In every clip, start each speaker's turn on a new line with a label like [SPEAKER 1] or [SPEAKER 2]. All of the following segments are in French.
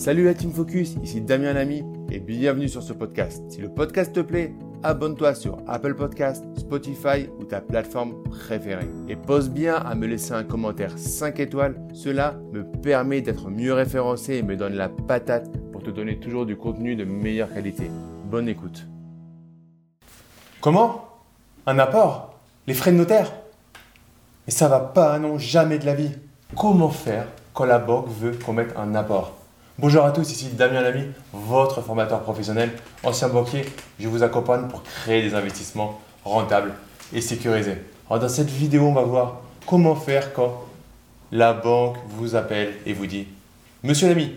[SPEAKER 1] Salut la Team Focus, ici Damien Lamy et bienvenue sur ce podcast. Si le podcast te plaît, abonne-toi sur Apple Podcast, Spotify ou ta plateforme préférée. Et pose bien à me laisser un commentaire 5 étoiles, cela me permet d'être mieux référencé et me donne la patate pour te donner toujours du contenu de meilleure qualité. Bonne écoute.
[SPEAKER 2] Comment? Un apport? Les frais de notaire? Mais ça va pas, non, jamais de la vie. Comment faire quand la banque veut qu'on un apport? Bonjour à tous, ici Damien Lamy, votre formateur professionnel, ancien banquier. Je vous accompagne pour créer des investissements rentables et sécurisés. Alors dans cette vidéo, on va voir comment faire quand la banque vous appelle et vous dit Monsieur Lamy,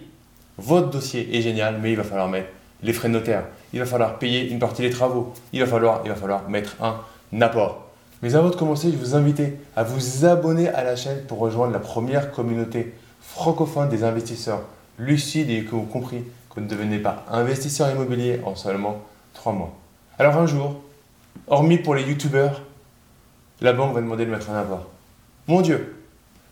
[SPEAKER 2] votre dossier est génial, mais il va falloir mettre les frais de notaire, il va falloir payer une partie des travaux, il va falloir, il va falloir mettre un apport. Mais avant de commencer, je vous invite à vous abonner à la chaîne pour rejoindre la première communauté francophone des investisseurs lucides et que vous compris que vous ne devenez pas investisseur immobilier en seulement 3 mois. Alors un jour, hormis pour les youtubeurs, la banque va demander de mettre un apport. Mon Dieu,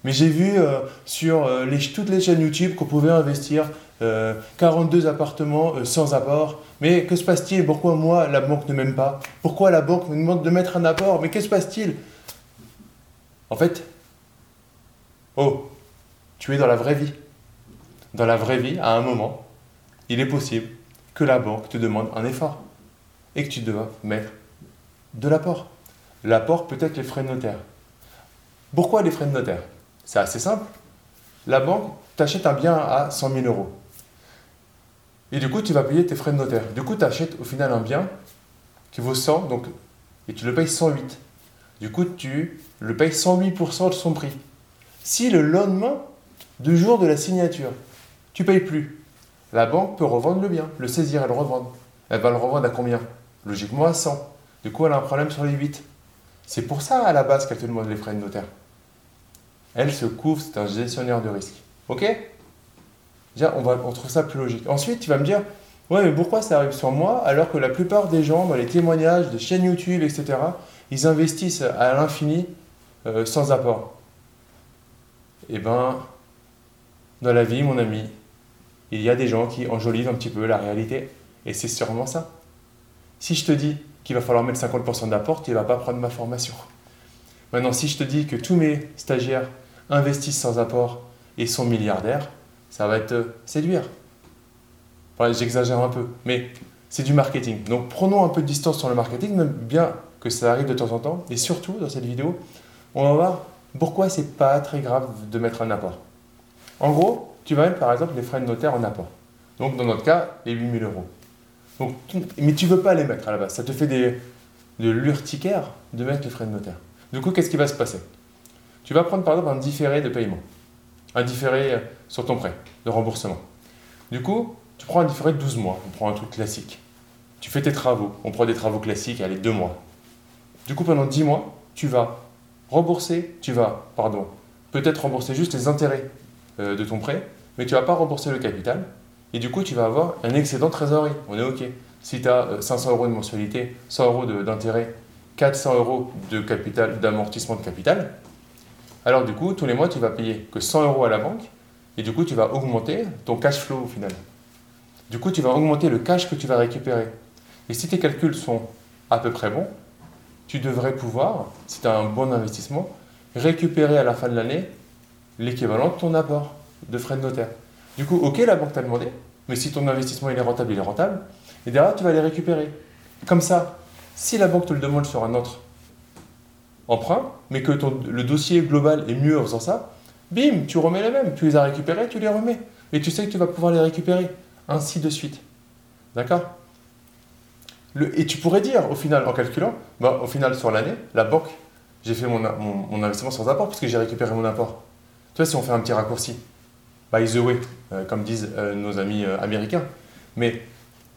[SPEAKER 2] mais j'ai vu euh, sur euh, toutes les chaînes YouTube qu'on pouvait investir 42 euh, appartements sans apport. Mais que se passe-t-il? Pourquoi moi, la banque ne m'aime pas? Pourquoi la banque me demande de mettre un apport? Mais que se passe-t-il? En fait, oh, tu es dans la vraie vie. Dans la vraie vie, à un moment, il est possible que la banque te demande un effort et que tu dois mettre de l'apport. L'apport peut être les frais de notaire. Pourquoi les frais de notaire? C'est assez simple. La banque t'achète un bien à 100 000 euros. Et du coup, tu vas payer tes frais de notaire. Du coup, tu achètes au final un bien qui vaut 100, donc, et tu le payes 108. Du coup, tu le payes 108% de son prix. Si le lendemain, du jour de la signature, tu payes plus, la banque peut revendre le bien, le saisir et le revendre. Elle va le revendre à combien? Logiquement à 100. Du coup, elle a un problème sur les 8. C'est pour ça, à la base, qu'elle te demande les frais de notaire. Elle se couvre, c'est un gestionnaire de risque. Ok? Déjà, on, va, on trouve ça plus logique. Ensuite, tu vas me dire, ouais, mais pourquoi ça arrive sur moi alors que la plupart des gens, dans les témoignages de chaînes YouTube, etc., ils investissent à l'infini euh, sans apport Eh ben, dans la vie, mon ami, il y a des gens qui enjolivent un petit peu la réalité. Et c'est sûrement ça. Si je te dis qu'il va falloir mettre 50% d'apport, tu ne vas pas prendre ma formation. Maintenant, si je te dis que tous mes stagiaires investissent sans apport et sont milliardaires, ça va te séduire. J'exagère un peu, mais c'est du marketing. Donc prenons un peu de distance sur le marketing, même bien que ça arrive de temps en temps. Et surtout, dans cette vidéo, on va voir pourquoi c'est pas très grave de mettre un apport. En gros, tu vas mettre par exemple les frais de notaire en apport. Donc dans notre cas, les 8000 euros. Donc, mais tu ne veux pas les mettre à la base. Ça te fait des, de l'urticaire de mettre les frais de notaire. Du coup, qu'est-ce qui va se passer? Tu vas prendre par exemple un différé de paiement. Un différé sur ton prêt de remboursement. Du coup, tu prends un différé de 12 mois. On prend un truc classique. Tu fais tes travaux. On prend des travaux classiques, allez, 2 mois. Du coup, pendant 10 mois, tu vas rembourser, tu vas, pardon, peut-être rembourser juste les intérêts euh, de ton prêt, mais tu ne vas pas rembourser le capital. Et du coup, tu vas avoir un excédent de trésorerie. On est OK. Si tu as 500 euros de mensualité, 100 euros d'intérêt, 400 euros de capital, d'amortissement de capital, alors du coup, tous les mois, tu vas payer que 100 euros à la banque, et du coup, tu vas augmenter ton cash flow au final. Du coup, tu vas augmenter le cash que tu vas récupérer. Et si tes calculs sont à peu près bons, tu devrais pouvoir, si tu as un bon investissement, récupérer à la fin de l'année l'équivalent de ton apport de frais de notaire. Du coup, ok, la banque t'a demandé, mais si ton investissement est rentable, il est rentable, et derrière, tu vas les récupérer. Comme ça, si la banque te le demande sur un autre emprunt, mais que le dossier global est mieux en faisant ça, bim, tu remets les mêmes. Tu les as récupérés, tu les remets. Et tu sais que tu vas pouvoir les récupérer. Ainsi de suite. D'accord? Et tu pourrais dire, au final, en calculant, bah, au final, sur l'année, la banque, j'ai fait mon, investissement sans apport puisque j'ai récupéré mon apport. Tu vois, si on fait un petit raccourci, by the way, euh, comme disent euh, nos amis euh, américains. Mais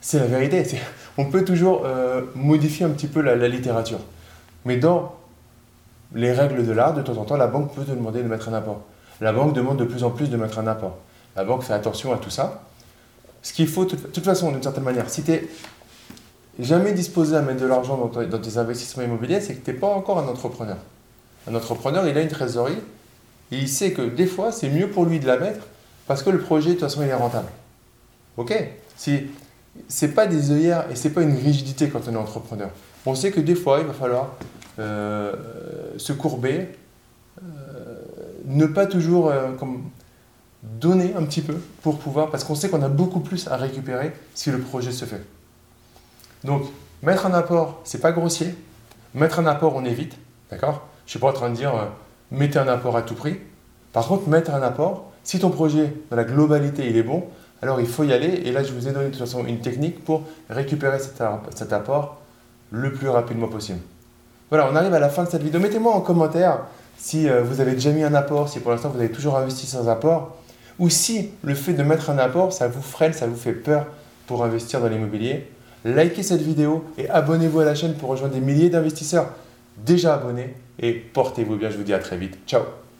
[SPEAKER 2] c'est la vérité. On peut toujours modifier un petit peu la, littérature. Mais dans les règles de l'art, de temps en temps, la banque peut te demander de mettre un apport. La banque demande de plus en plus de mettre un apport. La banque fait attention à tout ça. Ce qu'il faut, de toute façon, d'une certaine manière, si tu n'es jamais disposé à mettre de l'argent dans, dans, tes investissements immobiliers, c'est que tu n'es pas encore un entrepreneur. Un entrepreneur, il a une trésorerie et il sait que des fois, c'est mieux pour lui de la mettre parce que le projet, de toute façon, il est rentable. Ok? Si c'est pas des œillères et c'est pas une rigidité quand on est entrepreneur. On sait que des fois, il va falloir euh, se courber, euh, ne pas toujours euh, donner un petit peu pour pouvoir, parce qu'on sait qu'on a beaucoup plus à récupérer si le projet se fait. Donc, mettre un apport, c'est pas grossier. Mettre un apport, on évite, d'accord? Je suis pas en train de dire mettez un apport à tout prix. Par contre, mettre un apport, si ton projet dans la globalité il est bon, alors il faut y aller. Et là, je vous ai donné de toute façon une technique pour récupérer cet, apport le plus rapidement possible. Voilà, on arrive à la fin de cette vidéo. Mettez-moi en commentaire si euh, vous avez déjà mis un apport, si pour l'instant vous avez toujours investi sans apport, ou si le fait de mettre un apport, ça vous freine, ça vous fait peur pour investir dans l'immobilier. Likez cette vidéo et abonnez-vous à la chaîne pour rejoindre des milliers d'investisseurs déjà abonnés. Et portez-vous bien, je vous dis à très vite. Ciao